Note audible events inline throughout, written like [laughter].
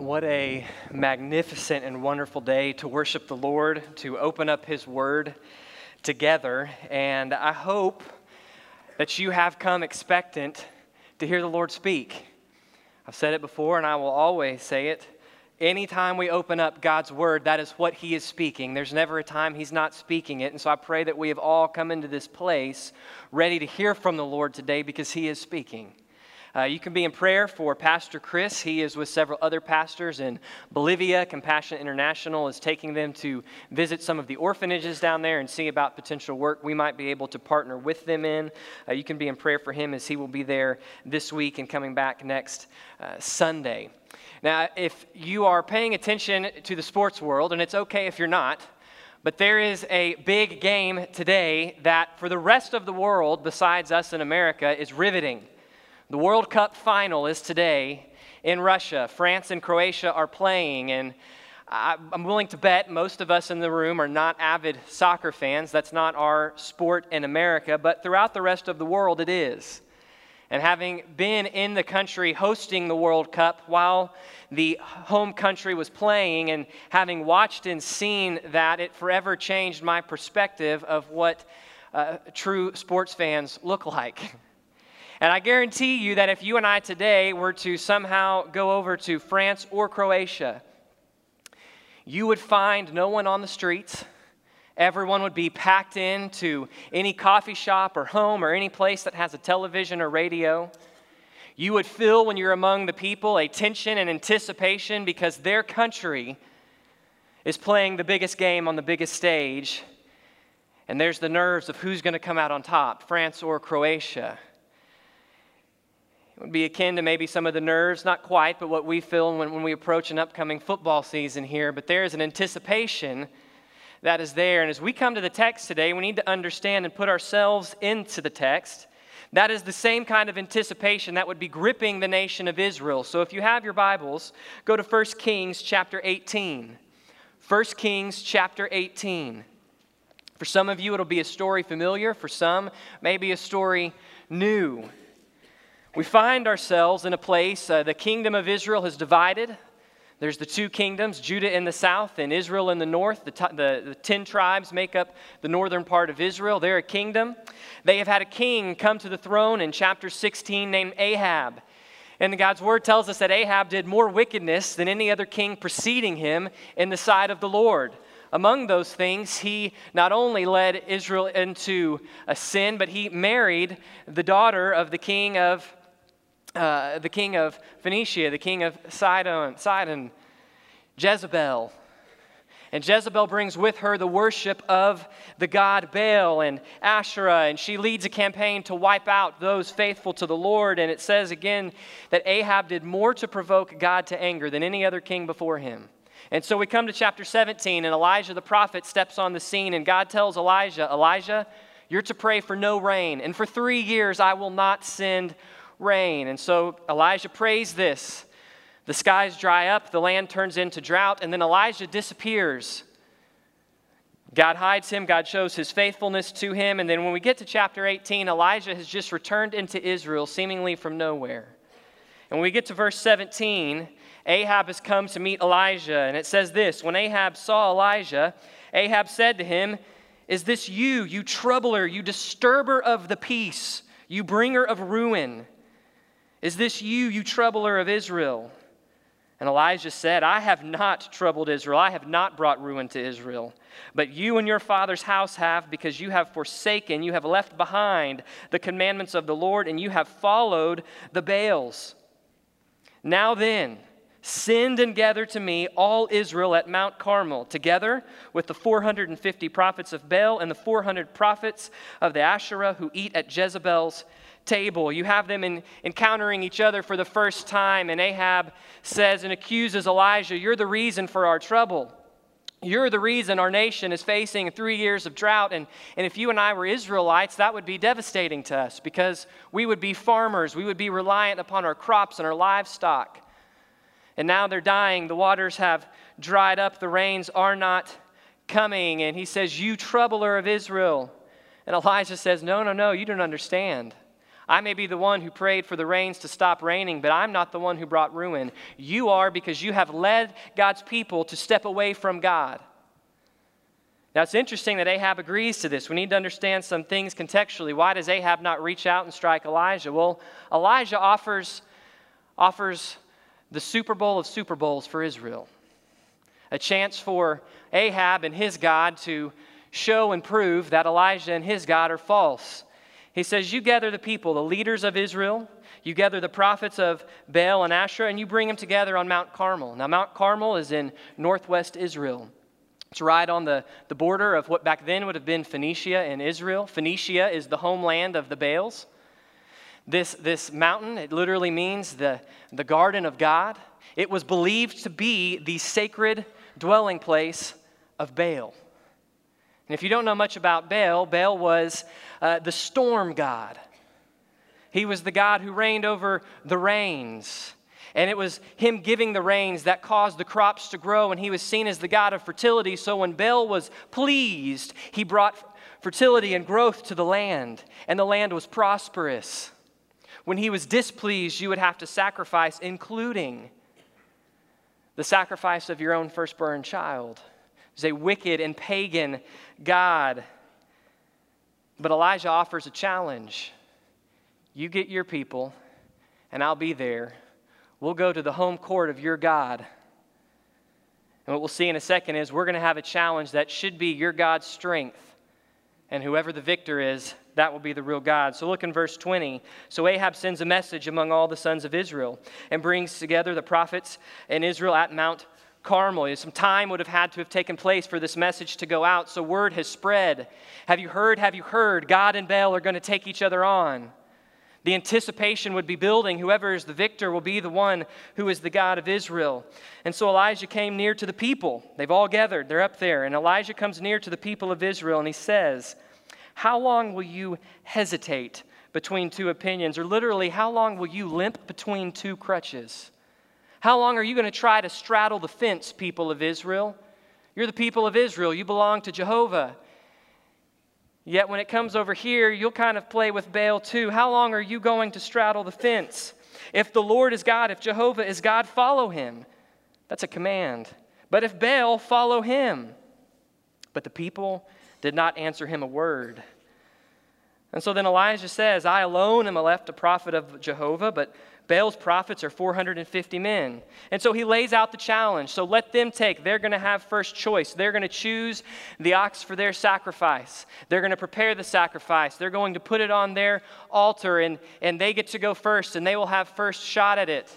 What a magnificent and wonderful day to worship the Lord, to open up His Word together. And I hope that you have come expectant to hear the Lord speak. I've said it before and I will always say it. Anytime we open up God's Word, that is what He is speaking. There's never a time He's not speaking it. And so I pray that we have all come into this place ready to hear from the Lord today because He is speaking. Uh, you can be in prayer for Pastor Chris. He is with several other pastors in Bolivia. Compassion International is taking them to visit some of the orphanages down there and see about potential work we might be able to partner with them in. Uh, you can be in prayer for him as he will be there this week and coming back next uh, Sunday. Now, if you are paying attention to the sports world, and it's okay if you're not, but there is a big game today that for the rest of the world, besides us in America, is riveting. The World Cup final is today in Russia. France and Croatia are playing, and I'm willing to bet most of us in the room are not avid soccer fans. That's not our sport in America, but throughout the rest of the world, it is. And having been in the country hosting the World Cup while the home country was playing, and having watched and seen that, it forever changed my perspective of what uh, true sports fans look like. [laughs] And I guarantee you that if you and I today were to somehow go over to France or Croatia, you would find no one on the streets. Everyone would be packed into any coffee shop or home or any place that has a television or radio. You would feel when you're among the people a tension and anticipation because their country is playing the biggest game on the biggest stage. And there's the nerves of who's going to come out on top, France or Croatia. Would be akin to maybe some of the nerves, not quite, but what we feel when, when we approach an upcoming football season here. But there is an anticipation that is there. And as we come to the text today, we need to understand and put ourselves into the text. That is the same kind of anticipation that would be gripping the nation of Israel. So if you have your Bibles, go to 1 Kings chapter 18. 1 Kings chapter 18. For some of you, it'll be a story familiar. For some, maybe a story new. We find ourselves in a place, uh, the kingdom of Israel has divided. There's the two kingdoms, Judah in the south and Israel in the north. The, t- the, the, ten tribes make up the northern part of Israel. They're a kingdom. They have had a king come to the throne in chapter 16 named Ahab. And God's word tells us that Ahab did more wickedness than any other king preceding him in the sight of the Lord. Among those things, he not only led Israel into a sin, but he married the daughter of the king of uh, the king of Phoenicia, the king of Sidon, Sidon, Jezebel. And Jezebel brings with her the worship of the god Baal and Asherah, and she leads a campaign to wipe out those faithful to the Lord. And it says again that Ahab did more to provoke God to anger than any other king before him. And so we come to chapter 17, and Elijah the prophet steps on the scene, and God tells Elijah, Elijah, you're to pray for no rain, and for three years I will not send rain. And so Elijah prays this. The skies dry up, the land turns into drought, and then Elijah disappears. God hides him, God shows his faithfulness to him, and then when we get to chapter 18, Elijah has just returned into Israel seemingly from nowhere. And when we get to verse 17, Ahab has come to meet Elijah, and it says this When Ahab saw Elijah, Ahab said to him, Is this you, you troubler, you disturber of the peace, you bringer of ruin? Is this you, you troubler of Israel? And Elijah said, I have not troubled Israel. I have not brought ruin to Israel. But you and your father's house have, because you have forsaken, you have left behind the commandments of the Lord, and you have followed the Baals. Now then, send and gather to me all Israel at Mount Carmel, together with the 450 prophets of Baal and the 400 prophets of the Asherah who eat at Jezebel's table. You have them in, encountering each other for the first time, and Ahab says and accuses Elijah, You're the reason for our trouble. You're the reason our nation is facing three years of drought. And, and if you and I were Israelites, that would be devastating to us because we would be farmers. We would be reliant upon our crops and our livestock. And now they're dying. The waters have dried up. The rains are not coming. And he says, You troubler of Israel. And Elijah says, No, no, no, you don't understand. I may be the one who prayed for the rains to stop raining, but I'm not the one who brought ruin. You are because you have led God's people to step away from God. Now, it's interesting that Ahab agrees to this. We need to understand some things contextually. Why does Ahab not reach out and strike Elijah? Well, Elijah offers, offers the Super Bowl of Super Bowls for Israel a chance for Ahab and his God to show and prove that Elijah and his God are false. He says, You gather the people, the leaders of Israel, you gather the prophets of Baal and Asherah, and you bring them together on Mount Carmel. Now, Mount Carmel is in northwest Israel. It's right on the, the border of what back then would have been Phoenicia and Israel. Phoenicia is the homeland of the Baals. This, this mountain, it literally means the, the garden of God. It was believed to be the sacred dwelling place of Baal. And if you don't know much about Baal, Baal was uh, the storm god. He was the God who reigned over the rains. And it was him giving the rains that caused the crops to grow, and he was seen as the God of fertility. So when Baal was pleased, he brought fertility and growth to the land, and the land was prosperous. When he was displeased, you would have to sacrifice, including the sacrifice of your own firstborn child. Was a wicked and pagan God. But Elijah offers a challenge. You get your people, and I'll be there. We'll go to the home court of your God. And what we'll see in a second is we're going to have a challenge that should be your God's strength. And whoever the victor is, that will be the real God. So look in verse 20. So Ahab sends a message among all the sons of Israel and brings together the prophets in Israel at Mount Carmel. Some time would have had to have taken place for this message to go out, so word has spread. Have you heard? Have you heard? God and Baal are going to take each other on. The anticipation would be building. Whoever is the victor will be the one who is the God of Israel. And so Elijah came near to the people. They've all gathered, they're up there. And Elijah comes near to the people of Israel and he says, How long will you hesitate between two opinions? Or literally, how long will you limp between two crutches? How long are you going to try to straddle the fence, people of Israel? You're the people of Israel. You belong to Jehovah. Yet when it comes over here, you'll kind of play with Baal too. How long are you going to straddle the fence? If the Lord is God, if Jehovah is God, follow him. That's a command. But if Baal, follow him. But the people did not answer him a word. And so then Elijah says, I alone am left a prophet of Jehovah, but Baal's prophets are 450 men. And so he lays out the challenge. So let them take, they're going to have first choice. They're going to choose the ox for their sacrifice. They're going to prepare the sacrifice. They're going to put it on their altar, and, and they get to go first, and they will have first shot at it.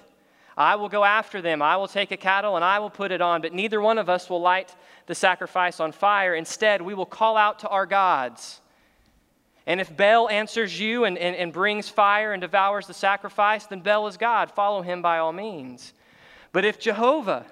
I will go after them. I will take a cattle and I will put it on, but neither one of us will light the sacrifice on fire. Instead, we will call out to our gods. And if Baal answers you and, and, and brings fire and devours the sacrifice, then Baal is God. Follow him by all means. But if Jehovah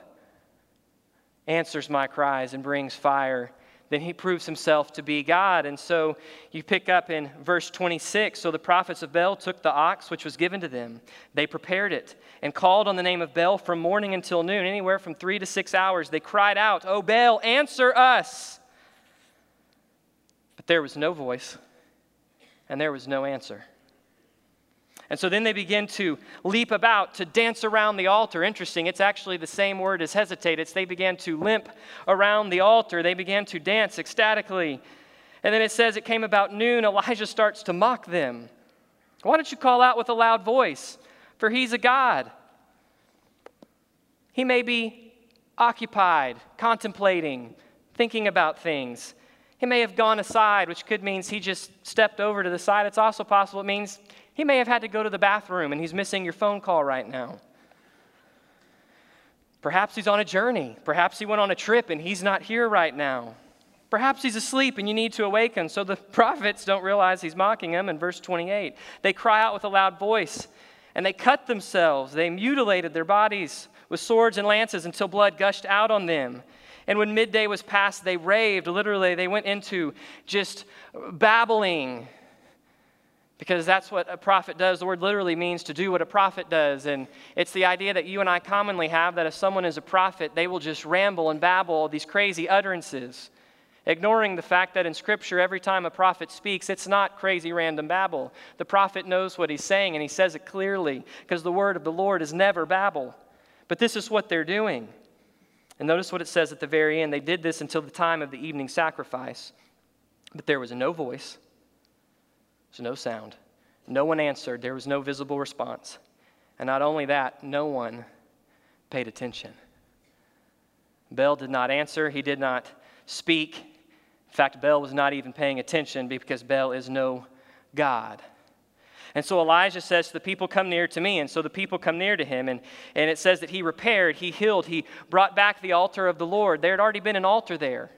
answers my cries and brings fire, then he proves himself to be God. And so you pick up in verse 26 So the prophets of Baal took the ox which was given to them. They prepared it and called on the name of Baal from morning until noon, anywhere from three to six hours. They cried out, O Baal, answer us. But there was no voice and there was no answer. And so then they begin to leap about, to dance around the altar. Interesting, it's actually the same word as hesitate. It's they began to limp around the altar. They began to dance ecstatically. And then it says it came about noon. Elijah starts to mock them. Why don't you call out with a loud voice? For he's a God. He may be occupied, contemplating, thinking about things. He may have gone aside, which could mean he just stepped over to the side. It's also possible it means he may have had to go to the bathroom and he's missing your phone call right now. Perhaps he's on a journey. Perhaps he went on a trip and he's not here right now. Perhaps he's asleep and you need to awaken. So the [laughs] prophets don't realize he's mocking them in verse 28. They cry out with a loud voice and they cut themselves. They mutilated their bodies with swords and lances until blood gushed out on them. And when midday was past, they raved. Literally, they went into just babbling because that's what a prophet does. The word literally means to do what a prophet does. And it's the idea that you and I commonly have that if someone is a prophet, they will just ramble and babble these crazy utterances. ignoring the fact that in Scripture, every time a prophet speaks, it's not crazy random babble. The prophet knows what he's saying and he says it clearly because the word of the Lord is never babble. But this is what they're doing. And notice what it says at the very end. They did this until the time of the evening sacrifice, but there was no voice, there was no sound. No one answered, there was no visible response. And not only that, no one paid attention. Baal did not answer, he did not speak. In fact, Baal was not even paying attention because Baal is no God. And so Elijah says to the people, Come near to me. And so the people come near to him. And, and it says that he repaired, he healed, he brought back the altar of the Lord. There had already been an altar there.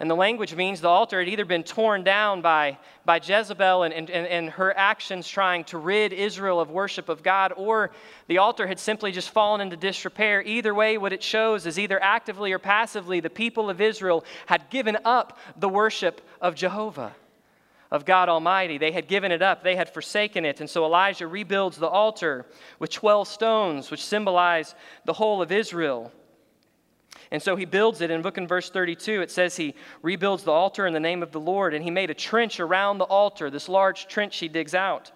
And the language means the altar had either been torn down by, by Jezebel and, and, and her actions trying to rid Israel of worship of God, or the altar had simply just fallen into disrepair. Either way, what it shows is either actively or passively, the people of Israel had given up the worship of Jehovah, of God Almighty. They had given it up, they had forsaken it. And so Elijah rebuilds the altar with 12 stones, which symbolize the whole of Israel. And so he builds it. And look in verse 32, it says he rebuilds the altar in the name of the Lord, and he made a trench around the altar, this large trench he digs out.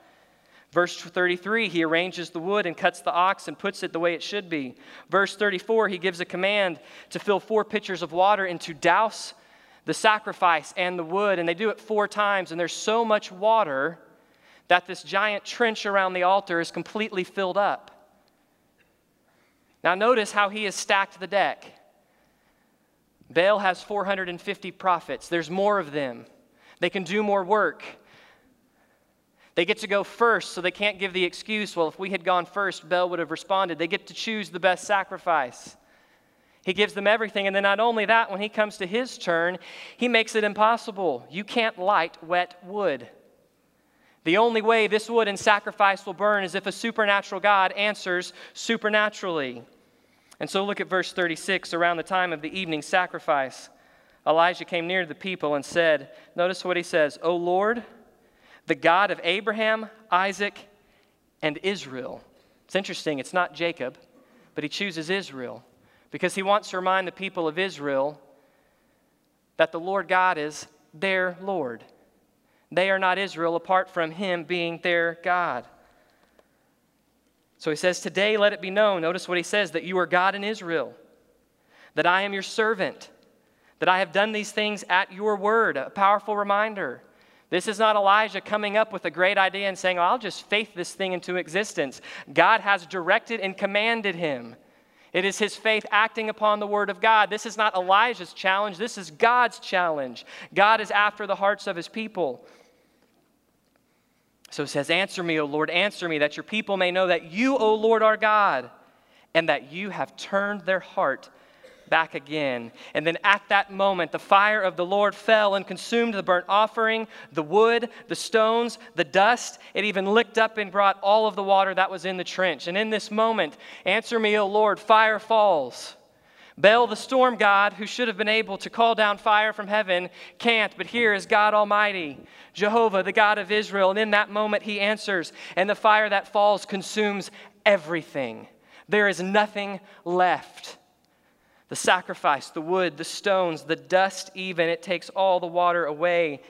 Verse 33, he arranges the wood and cuts the ox and puts it the way it should be. Verse 34, he gives a command to fill four pitchers of water and to douse the sacrifice and the wood. And they do it four times, and there's so much water that this giant trench around the altar is completely filled up. Now, notice how he has stacked the deck. Baal has 450 prophets. There's more of them. They can do more work. They get to go first, so they can't give the excuse, well, if we had gone first, Baal would have responded. They get to choose the best sacrifice. He gives them everything. And then, not only that, when he comes to his turn, he makes it impossible. You can't light wet wood. The only way this wood and sacrifice will burn is if a supernatural God answers supernaturally. And so look at verse 36. Around the time of the evening sacrifice, Elijah came near the people and said, Notice what he says, O Lord, the God of Abraham, Isaac, and Israel. It's interesting, it's not Jacob, but he chooses Israel because he wants to remind the people of Israel that the Lord God is their Lord. They are not Israel apart from him being their God. So he says, Today let it be known, notice what he says, that you are God in Israel, that I am your servant, that I have done these things at your word. A powerful reminder. This is not Elijah coming up with a great idea and saying, oh, I'll just faith this thing into existence. God has directed and commanded him. It is his faith acting upon the word of God. This is not Elijah's challenge, this is God's challenge. God is after the hearts of his people. So it says, Answer me, O Lord, answer me, that your people may know that you, O Lord, are God, and that you have turned their heart back again. And then at that moment, the fire of the Lord fell and consumed the burnt offering, the wood, the stones, the dust. It even licked up and brought all of the water that was in the trench. And in this moment, answer me, O Lord, fire falls. Baal, the storm god, who should have been able to call down fire from heaven, can't, but here is God Almighty, Jehovah, the God of Israel. And in that moment, he answers, and the fire that falls consumes everything. There is nothing left. The sacrifice, the wood, the stones, the dust, even, it takes all the water away.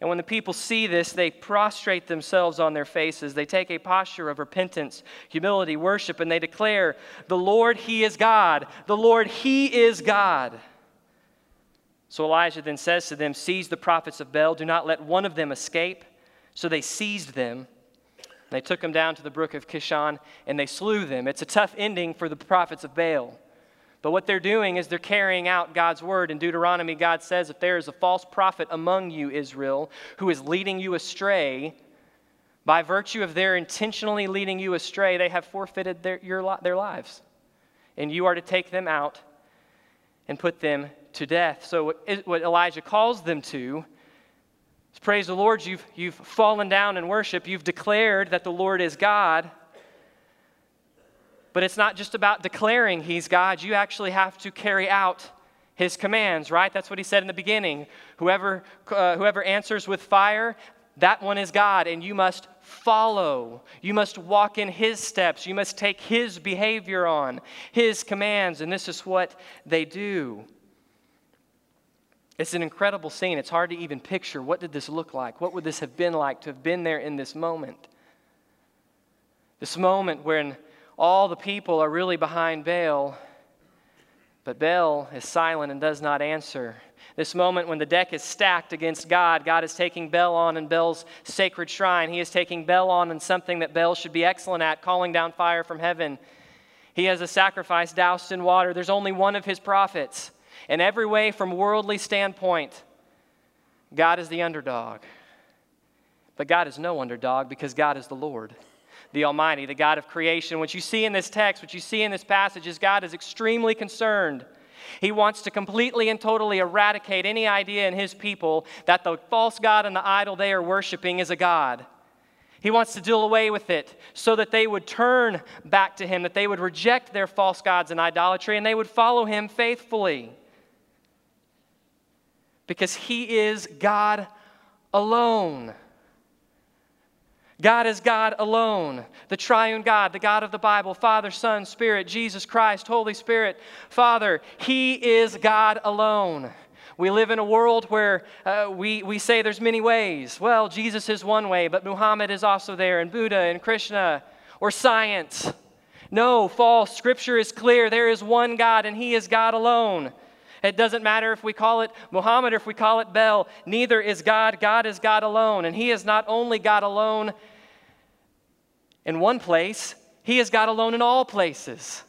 And when the people see this, they prostrate themselves on their faces. They take a posture of repentance, humility, worship, and they declare, The Lord, He is God. The Lord, He is God. So Elijah then says to them, Seize the prophets of Baal, do not let one of them escape. So they seized them. They took them down to the brook of Kishon and they slew them. It's a tough ending for the prophets of Baal. But what they're doing is they're carrying out God's word. In Deuteronomy, God says, If there is a false prophet among you, Israel, who is leading you astray, by virtue of their intentionally leading you astray, they have forfeited their, your, their lives. And you are to take them out and put them to death. So, what, Elijah calls them to is praise the Lord, you've, you've fallen down in worship, you've declared that the Lord is God. But it's not just about declaring He's God, you actually have to carry out His commands, right? That's what He said in the beginning. Whoever, uh, whoever answers with fire, that one is God, and you must follow. You must walk in His steps. You must take His behavior on, His commands, and this is what they do. It's an incredible scene. It's hard to even picture what did this look like? What would this have been like to have been there in this moment? This moment when all the people are really behind Baal, but Baal is silent and does not answer. This moment when the deck is stacked against God, God is taking Baal on in Baal's sacred shrine. He is taking Baal on in something that Baal should be excellent at, calling down fire from heaven. He has a sacrifice doused in water. There's only one of his prophets. In every way, from worldly standpoint, God is the underdog. But God is no underdog because God is the Lord, the Almighty, the God of creation. What you see in this text, what you see in this passage, is God is extremely concerned. He wants to completely and totally eradicate any idea in his people that the false God and the idol they are worshiping is a God. He wants to deal away with it so that they would turn back to him, that they would reject their false gods and idolatry, and they would follow him faithfully because He is God alone. God is God alone, the triune God, the God of the Bible, Father, Son, Spirit, Jesus Christ, Holy Spirit. Father, He is God alone. We live in a world where uh, we, we say there's many ways. Well, Jesus is one way, but Muhammad is also there, and Buddha and Krishna, or science. No, false. Scripture is clear. There is one God, and He is God alone. It doesn't matter if we call it Muhammad or if we call it Baal. Neither is God. God is God alone. And He is not only God alone in one place, He is God alone in all places.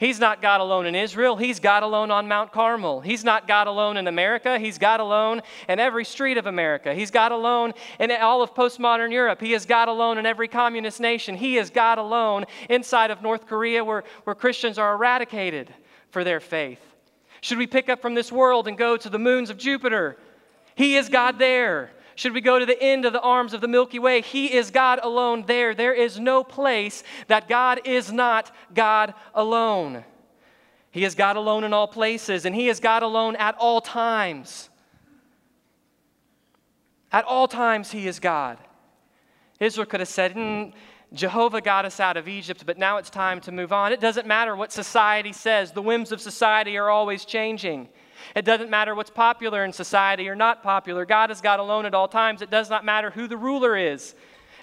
He's not God alone in Israel. He's God alone on Mount Carmel. He's not God alone in America. He's God alone in every street of America. He's God alone in all of postmodern Europe. He is God alone in every communist nation. He is God alone inside of North Korea where, where Christians are eradicated for their faith. Should we pick up from this world and go to the moons of Jupiter? He is God there. Should we go to the end of the arms of the Milky Way? He is God alone there. There is no place that God is not God alone. He is God alone in all places, and He is God alone at all times. At all times, He is God. Israel could have said, mm, Jehovah got us out of Egypt, but now it's time to move on. It doesn't matter what society says, the whims of society are always changing. It doesn't matter what's popular in society or not popular. God is God alone at all times. It does not matter who the ruler is.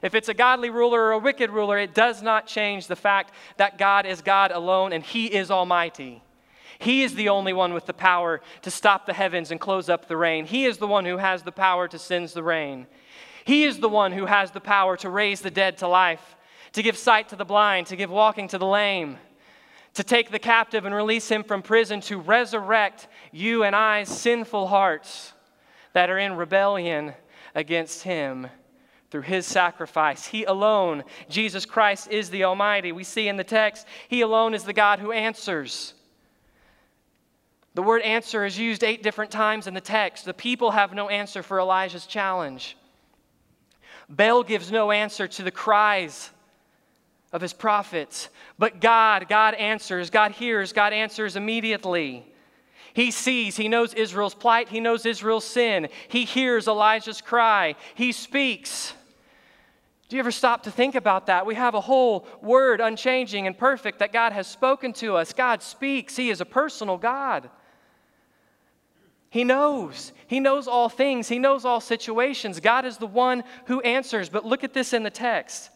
If it's a godly ruler or a wicked ruler, it does not change the fact that God is God alone and He is Almighty. He is the only one with the power to stop the heavens and close up the rain. He is the one who has the power to send the rain. He is the one who has the power to raise the dead to life to give sight to the blind, to give walking to the lame, to take the captive and release him from prison, to resurrect you and I's sinful hearts that are in rebellion against him through his sacrifice. He alone, Jesus Christ, is the Almighty. We see in the text, he alone is the God who answers. The word answer is used eight different times in the text. The people have no answer for Elijah's challenge. Baal gives no answer to the cries of his prophets. But God, God answers, God hears, God answers immediately. He sees, he knows Israel's plight, he knows Israel's sin. He hears Elijah's cry, he speaks. Do you ever stop to think about that? We have a whole word, unchanging and perfect, that God has spoken to us. God speaks, He is a personal God. He knows. He knows all things. He knows all situations. God is the one who answers. But look at this in the text.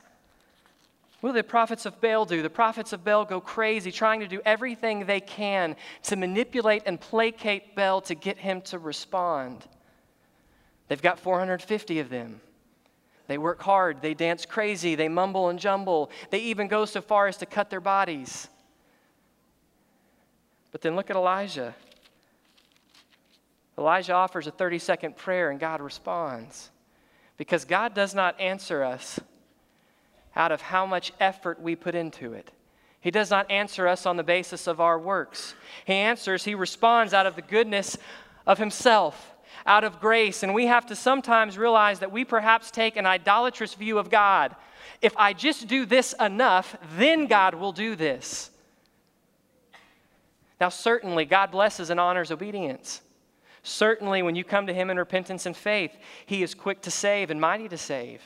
What do the prophets of Baal do? The prophets of Baal go crazy, trying to do everything they can to manipulate and placate Baal to get him to respond. They've got 450 of them. They work hard, they dance crazy, they mumble and jumble. They even go so far as to cut their bodies. But then look at Elijah. Elijah offers a 30 second prayer and God responds. Because God does not answer us out of how much effort we put into it. He does not answer us on the basis of our works. He answers, he responds out of the goodness of himself, out of grace. And we have to sometimes realize that we perhaps take an idolatrous view of God. If I just do this enough, then God will do this. Now, certainly, God blesses and honors obedience. Certainly, when you come to Him in repentance and faith, He is quick to save and mighty to save.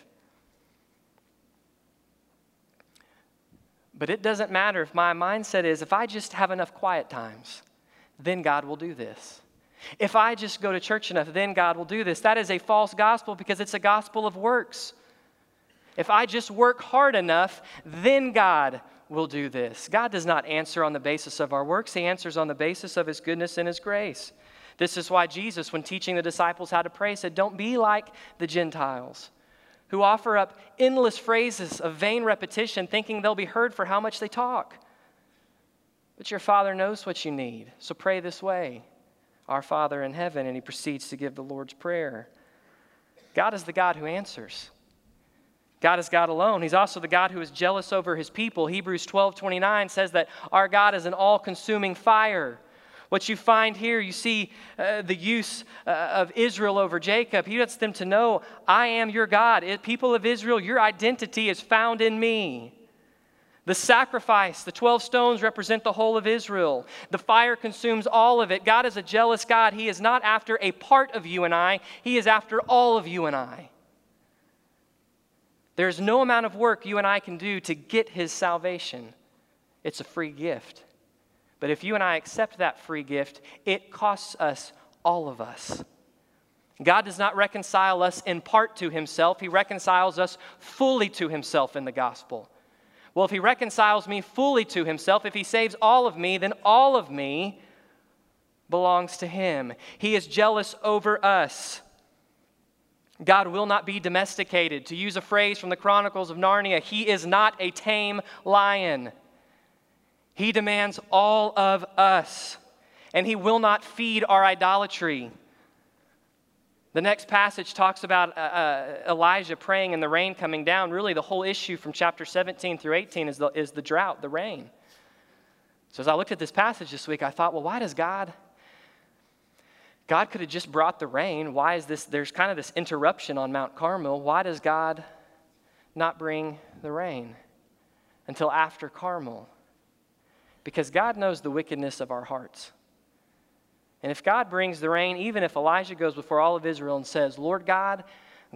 But it doesn't matter if my mindset is if I just have enough quiet times, then God will do this. If I just go to church enough, then God will do this. That is a false gospel because it's a gospel of works. If I just work hard enough, then God will do this. God does not answer on the basis of our works, He answers on the basis of His goodness and His grace. This is why Jesus, when teaching the disciples how to pray, said, Don't be like the Gentiles who offer up endless phrases of vain repetition, thinking they'll be heard for how much they talk. But your Father knows what you need, so pray this way Our Father in heaven, and he proceeds to give the Lord's Prayer. God is the God who answers. God is God alone. He's also the God who is jealous over his people. Hebrews 12 29 says that our God is an all consuming fire. What you find here, you see uh, the use uh, of Israel over Jacob. He wants them to know, I am your God. People of Israel, your identity is found in me. The sacrifice, the 12 stones represent the whole of Israel. The fire consumes all of it. God is a jealous God. He is not after a part of you and I, He is after all of you and I. There's no amount of work you and I can do to get His salvation, it's a free gift. But if you and I accept that free gift, it costs us all of us. God does not reconcile us in part to himself, he reconciles us fully to himself in the gospel. Well, if he reconciles me fully to himself, if he saves all of me, then all of me belongs to him. He is jealous over us. God will not be domesticated. To use a phrase from the Chronicles of Narnia, he is not a tame lion. He demands all of us, and He will not feed our idolatry. The next passage talks about uh, uh, Elijah praying and the rain coming down. Really, the whole issue from chapter 17 through 18 is the, is the drought, the rain. So, as I looked at this passage this week, I thought, well, why does God? God could have just brought the rain. Why is this? There's kind of this interruption on Mount Carmel. Why does God not bring the rain until after Carmel? Because God knows the wickedness of our hearts. And if God brings the rain, even if Elijah goes before all of Israel and says, Lord God,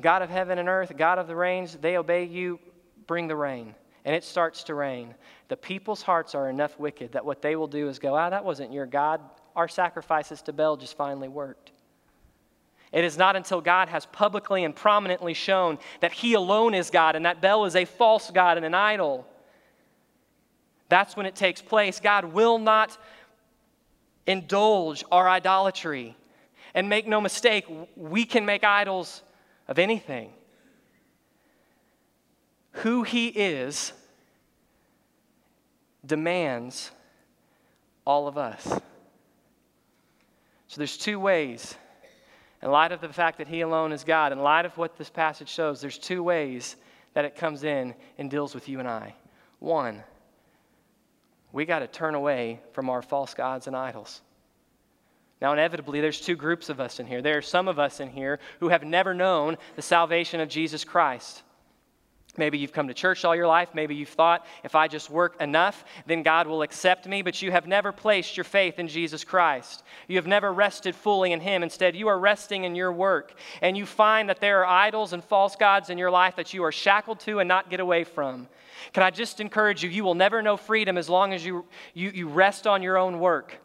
God of heaven and earth, God of the rains, they obey you, bring the rain. And it starts to rain. The people's hearts are enough wicked that what they will do is go, ah, that wasn't your God. Our sacrifices to Baal just finally worked. It is not until God has publicly and prominently shown that He alone is God and that Baal is a false God and an idol that's when it takes place. God will not indulge our idolatry. And make no mistake, we can make idols of anything. Who He is demands all of us. So there's two ways. In light of the fact that He alone is God, in light of what this passage shows, there's two ways that it comes in and deals with you and I. One, we got to turn away from our false gods and idols. Now, inevitably, there's two groups of us in here. There are some of us in here who have never known the salvation of Jesus Christ. Maybe you've come to church all your life. Maybe you've thought, if I just work enough, then God will accept me. But you have never placed your faith in Jesus Christ. You have never rested fully in Him. Instead, you are resting in your work. And you find that there are idols and false gods in your life that you are shackled to and not get away from. Can I just encourage you? You will never know freedom as long as you, you, you rest on your own work.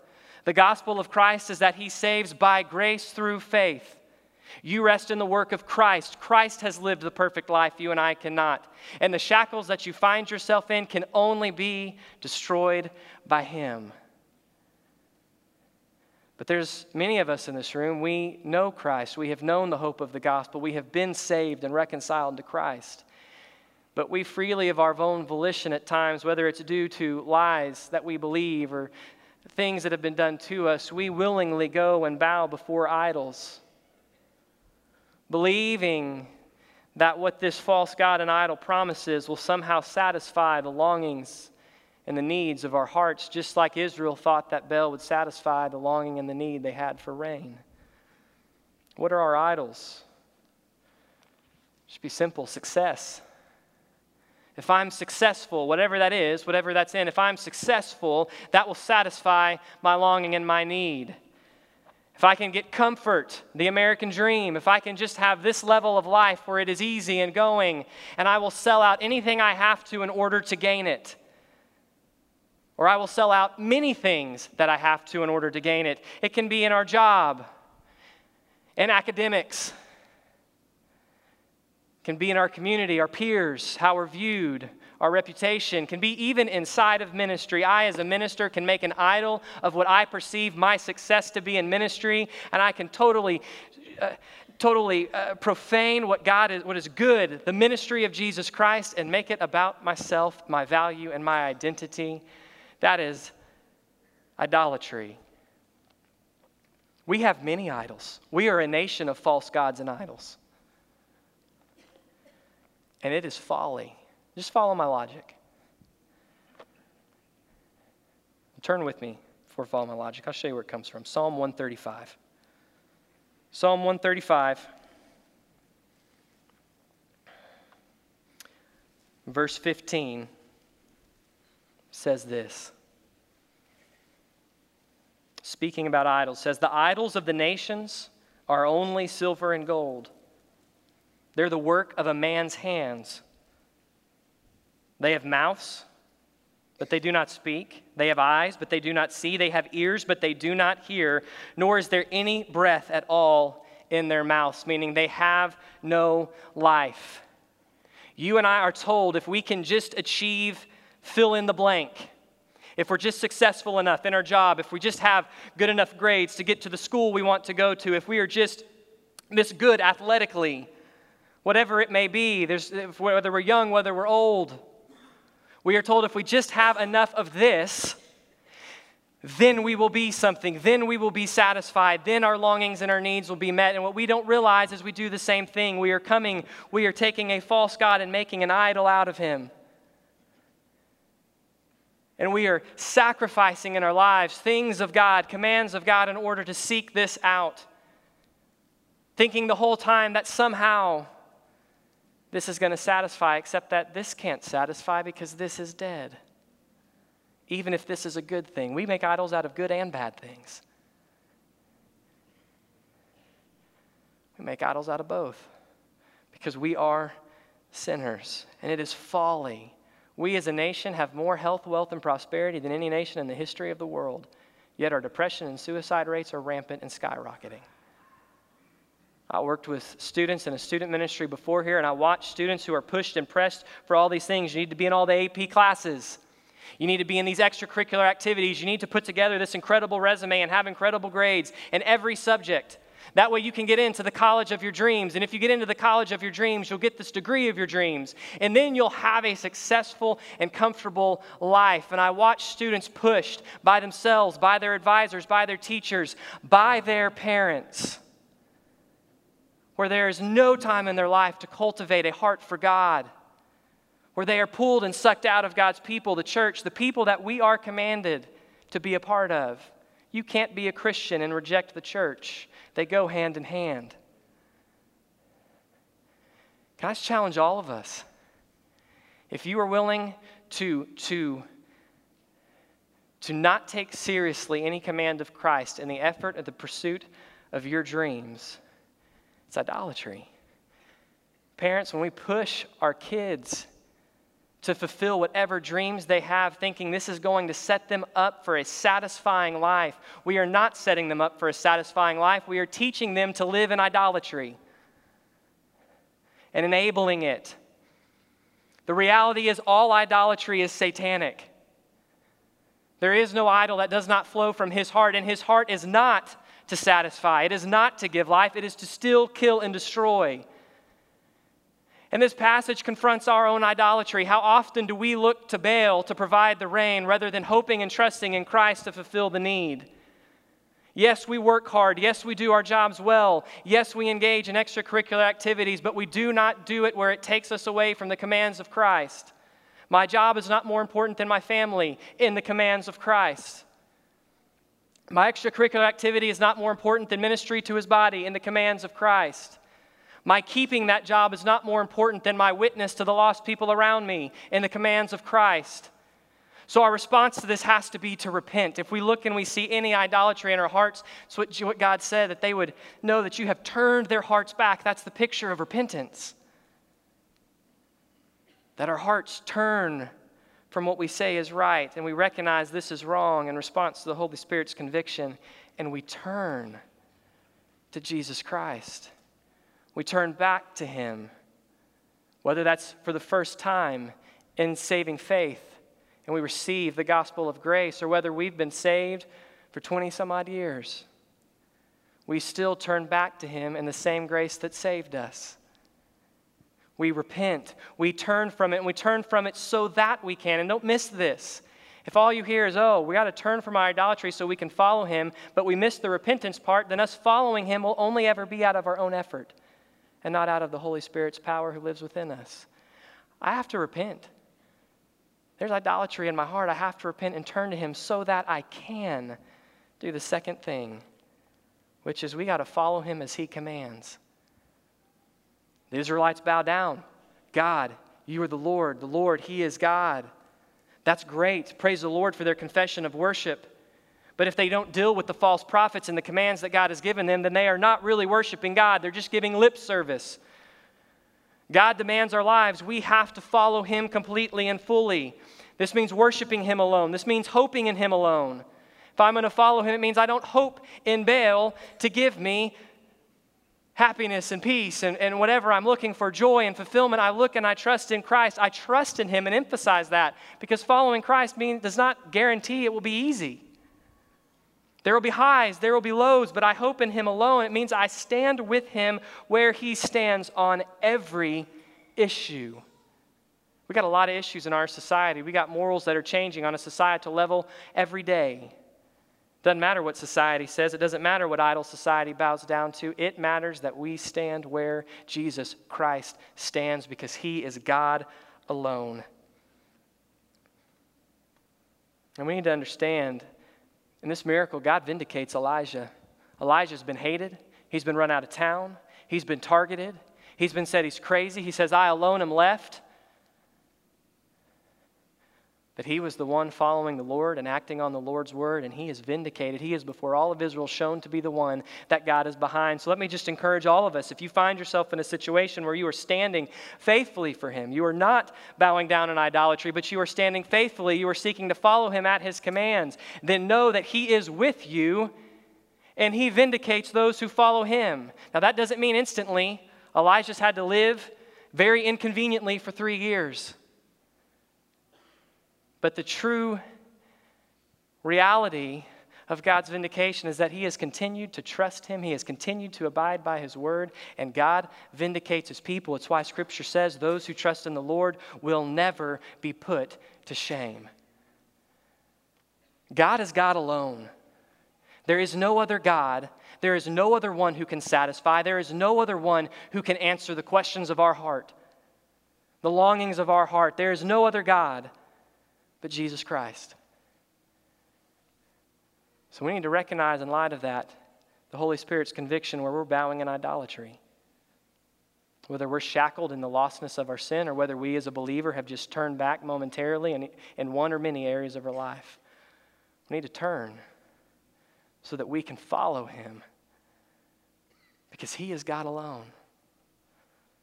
The gospel of Christ is that He saves by grace through faith. You rest in the work of Christ. Christ has lived the perfect life you and I cannot. And the shackles that you find yourself in can only be destroyed by Him. But there's many of us in this room, we know Christ. We have known the hope of the gospel. We have been saved and reconciled to Christ. But we freely, of our own volition at times, whether it's due to lies that we believe or things that have been done to us, we willingly go and bow before idols, believing that what this false God and idol promises will somehow satisfy the longings and the needs of our hearts, just like Israel thought that Baal would satisfy the longing and the need they had for rain. What are our idols? Should be simple success if I'm successful, whatever that is, whatever that's in, if I'm successful, that will satisfy my longing and my need. If I can get comfort, the American dream, if I can just have this level of life where it is easy and going, and I will sell out anything I have to in order to gain it. Or I will sell out many things that I have to in order to gain it. It can be in our job, in academics, it can be in our community, our peers, how we're viewed, our reputation, can be even inside of ministry. I, as a minister, can make an idol of what I perceive my success to be in ministry, and I can totally. Uh, totally uh, profane what God is, what is good, the ministry of Jesus Christ, and make it about myself, my value, and my identity. That is idolatry. We have many idols. We are a nation of false gods and idols. And it is folly. Just follow my logic. Turn with me before follow my logic. I'll show you where it comes from. Psalm 135. Psalm 135, verse 15 says this. Speaking about idols, says, The idols of the nations are only silver and gold. They're the work of a man's hands. They have mouths, but they do not speak. They have eyes, but they do not see. They have ears, but they do not hear. Nor is there any breath at all in their mouths, meaning they have no life. You and I are told if we can just achieve fill in the blank, if we're just successful enough in our job, if we just have good enough grades to get to the school we want to go to, if we are just this good athletically, whatever it may be, there's, whether we're young, whether we're old, we are told if we just have enough of this, then we will be something. Then we will be satisfied. Then our longings and our needs will be met. And what we don't realize is we do the same thing. We are coming, we are taking a false God and making an idol out of him. And we are sacrificing in our lives things of God, commands of God, in order to seek this out. Thinking the whole time that somehow this is going to satisfy, except that this can't satisfy because this is dead. Even if this is a good thing, we make idols out of good and bad things. We make idols out of both because we are sinners, and it is folly. We as a nation have more health, wealth, and prosperity than any nation in the history of the world, yet our depression and suicide rates are rampant and skyrocketing. I worked with students in a student ministry before here, and I watched students who are pushed and pressed for all these things. You need to be in all the AP classes. You need to be in these extracurricular activities. You need to put together this incredible resume and have incredible grades in every subject. That way, you can get into the college of your dreams. And if you get into the college of your dreams, you'll get this degree of your dreams. And then you'll have a successful and comfortable life. And I watch students pushed by themselves, by their advisors, by their teachers, by their parents where there is no time in their life to cultivate a heart for God, where they are pulled and sucked out of God's people, the church, the people that we are commanded to be a part of. You can't be a Christian and reject the church, they go hand in hand. Can I challenge all of us? If you are willing to, to, to not take seriously any command of Christ in the effort of the pursuit of your dreams, it's idolatry. Parents, when we push our kids to fulfill whatever dreams they have, thinking this is going to set them up for a satisfying life, we are not setting them up for a satisfying life. We are teaching them to live in idolatry and enabling it. The reality is, all idolatry is satanic. There is no idol that does not flow from his heart, and his heart is not to satisfy. It is not to give life, it is to still kill, and destroy. And this passage confronts our own idolatry. How often do we look to Baal to provide the rain rather than hoping and trusting in Christ to fulfill the need? Yes, we work hard. Yes, we do our jobs well. Yes, we engage in extracurricular activities, but we do not do it where it takes us away from the commands of Christ. My job is not more important than my family in the commands of Christ. My extracurricular activity is not more important than ministry to his body in the commands of Christ. My keeping that job is not more important than my witness to the lost people around me in the commands of Christ. So, our response to this has to be to repent. If we look and we see any idolatry in our hearts, it's what, what God said, that they would know that you have turned their hearts back. That's the picture of repentance. That our hearts turn from what we say is right, and we recognize this is wrong in response to the Holy Spirit's conviction, and we turn to Jesus Christ. We turn back to Him, whether that's for the first time in saving faith, and we receive the gospel of grace, or whether we've been saved for 20 some odd years. We still turn back to Him in the same grace that saved us. We repent. We turn from it, and we turn from it so that we can. And don't miss this. If all you hear is, oh, we got to turn from our idolatry so we can follow him, but we miss the repentance part, then us following him will only ever be out of our own effort and not out of the Holy Spirit's power who lives within us. I have to repent. There's idolatry in my heart. I have to repent and turn to him so that I can do the second thing, which is we got to follow him as he commands. The Israelites bow down. God, you are the Lord. The Lord, He is God. That's great. Praise the Lord for their confession of worship. But if they don't deal with the false prophets and the commands that God has given them, then they are not really worshiping God. They're just giving lip service. God demands our lives. We have to follow Him completely and fully. This means worshiping Him alone. This means hoping in Him alone. If I'm going to follow Him, it means I don't hope in Baal to give me happiness and peace and, and whatever I'm looking for, joy and fulfillment, I look and I trust in Christ. I trust in Him and emphasize that because following Christ mean, does not guarantee it will be easy. There will be highs, there will be lows, but I hope in Him alone. It means I stand with Him where He stands on every issue. We got a lot of issues in our society. We got morals that are changing on a societal level every day. Doesn't matter what society says, it doesn't matter what idol society bows down to. It matters that we stand where Jesus Christ stands because he is God alone. And we need to understand in this miracle, God vindicates Elijah. Elijah's been hated, he's been run out of town, he's been targeted, he's been said he's crazy. He says, I alone am left. But he was the one following the Lord and acting on the Lord's word, and he is vindicated. He is before all of Israel shown to be the one that God is behind. So let me just encourage all of us if you find yourself in a situation where you are standing faithfully for him, you are not bowing down in idolatry, but you are standing faithfully, you are seeking to follow him at his commands, then know that he is with you and he vindicates those who follow him. Now, that doesn't mean instantly. Elijah's had to live very inconveniently for three years. But the true reality of God's vindication is that he has continued to trust him. He has continued to abide by his word, and God vindicates his people. It's why scripture says those who trust in the Lord will never be put to shame. God is God alone. There is no other God. There is no other one who can satisfy. There is no other one who can answer the questions of our heart, the longings of our heart. There is no other God but Jesus Christ. So we need to recognize, in light of that, the Holy Spirit's conviction where we're bowing in idolatry. Whether we're shackled in the lostness of our sin or whether we as a believer have just turned back momentarily in, in one or many areas of our life. We need to turn so that we can follow Him because He is God alone.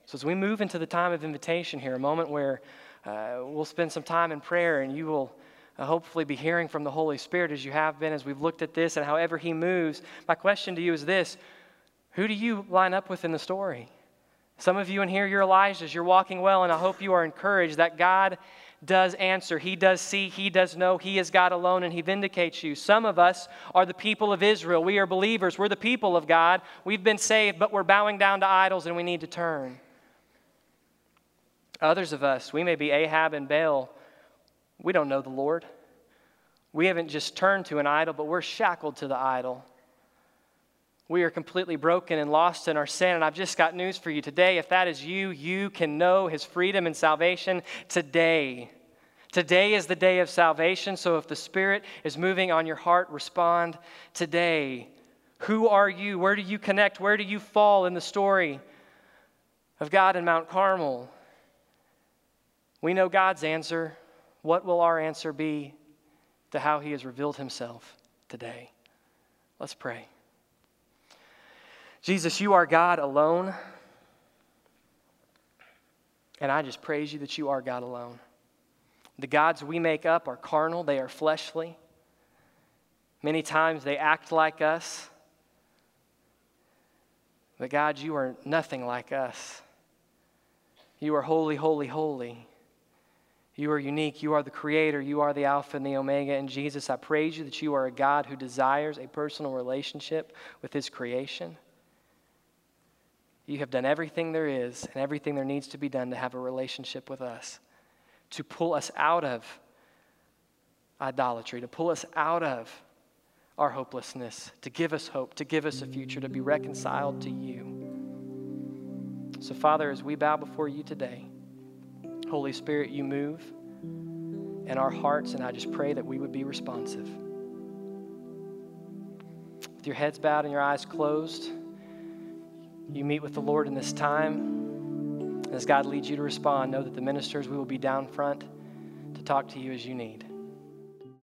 So, as we move into the time of invitation here, a moment where uh, we'll spend some time in prayer and you will uh, hopefully be hearing from the Holy Spirit as you have been as we've looked at this and however He moves. My question to you is this Who do you line up with in the story? Some of you in here, you're Elijah's, you're walking well, and I hope you are encouraged that God does answer. He does see, He does know, He is God alone, and He vindicates you. Some of us are the people of Israel. We are believers, we're the people of God. We've been saved, but we're bowing down to idols, and we need to turn. Others of us, we may be Ahab and Baal. We don't know the Lord. We haven't just turned to an idol, but we're shackled to the idol. We are completely broken and lost in our sin. And I've just got news for you today. If that is you, you can know his freedom and salvation today. Today is the day of salvation. So if the Spirit is moving on your heart, respond today. Who are you? Where do you connect? Where do you fall in the story of God in Mount Carmel? We know God's answer. What will our answer be to how He has revealed Himself today? Let's pray. Jesus, you are God alone. And I just praise you that you are God alone. The gods we make up are carnal, they are fleshly. Many times they act like us. But God, you are nothing like us. You are holy, holy, holy. You are unique. You are the creator. You are the Alpha and the Omega. And Jesus, I praise you that you are a God who desires a personal relationship with his creation. You have done everything there is and everything there needs to be done to have a relationship with us, to pull us out of idolatry, to pull us out of our hopelessness, to give us hope, to give us a future, to be reconciled to you. So, Father, as we bow before you today, Holy Spirit, you move in our hearts, and I just pray that we would be responsive. With your heads bowed and your eyes closed, you meet with the Lord in this time. As God leads you to respond, know that the ministers, we will be down front to talk to you as you need.